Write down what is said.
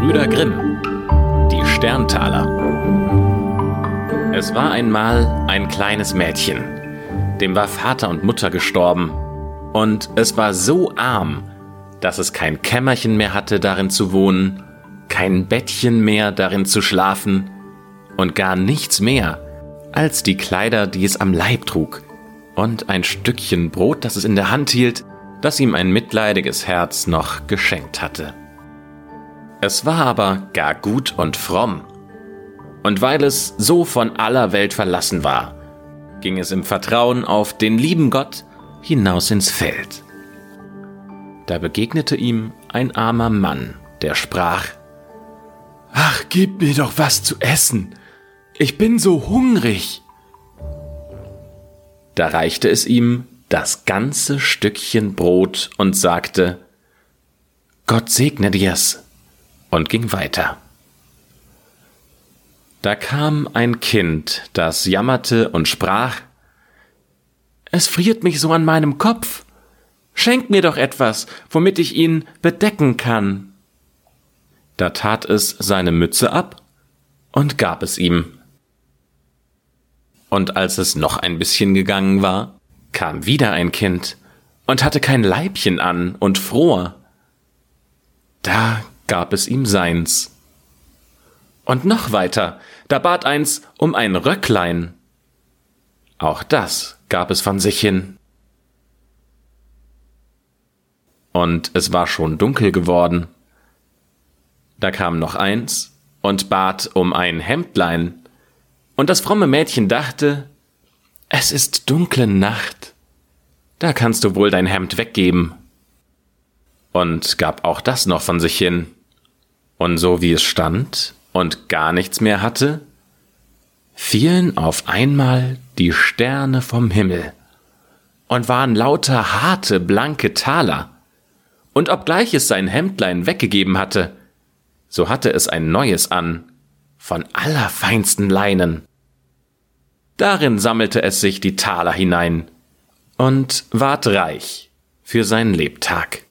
Brüder Grimm. Die Sterntaler. Es war einmal ein kleines Mädchen. Dem war Vater und Mutter gestorben. Und es war so arm, dass es kein Kämmerchen mehr hatte, darin zu wohnen, kein Bettchen mehr, darin zu schlafen und gar nichts mehr als die Kleider, die es am Leib trug und ein Stückchen Brot, das es in der Hand hielt, das ihm ein mitleidiges Herz noch geschenkt hatte. Es war aber gar gut und fromm. Und weil es so von aller Welt verlassen war, ging es im Vertrauen auf den lieben Gott hinaus ins Feld. Da begegnete ihm ein armer Mann, der sprach, Ach, gib mir doch was zu essen. Ich bin so hungrig. Da reichte es ihm das ganze Stückchen Brot und sagte, Gott segne dir's und ging weiter. Da kam ein Kind, das jammerte und sprach Es friert mich so an meinem Kopf. Schenk mir doch etwas, womit ich ihn bedecken kann. Da tat es seine Mütze ab und gab es ihm. Und als es noch ein bisschen gegangen war, kam wieder ein Kind und hatte kein Leibchen an und fror. Da gab es ihm seins. Und noch weiter, da bat eins um ein Röcklein. Auch das gab es von sich hin. Und es war schon dunkel geworden. Da kam noch eins und bat um ein Hemdlein. Und das fromme Mädchen dachte, es ist dunkle Nacht. Da kannst du wohl dein Hemd weggeben. Und gab auch das noch von sich hin. Und so wie es stand und gar nichts mehr hatte, fielen auf einmal die Sterne vom Himmel und waren lauter harte, blanke Taler. Und obgleich es sein Hemdlein weggegeben hatte, so hatte es ein neues an, von allerfeinsten Leinen. Darin sammelte es sich die Taler hinein und ward reich für sein Lebtag.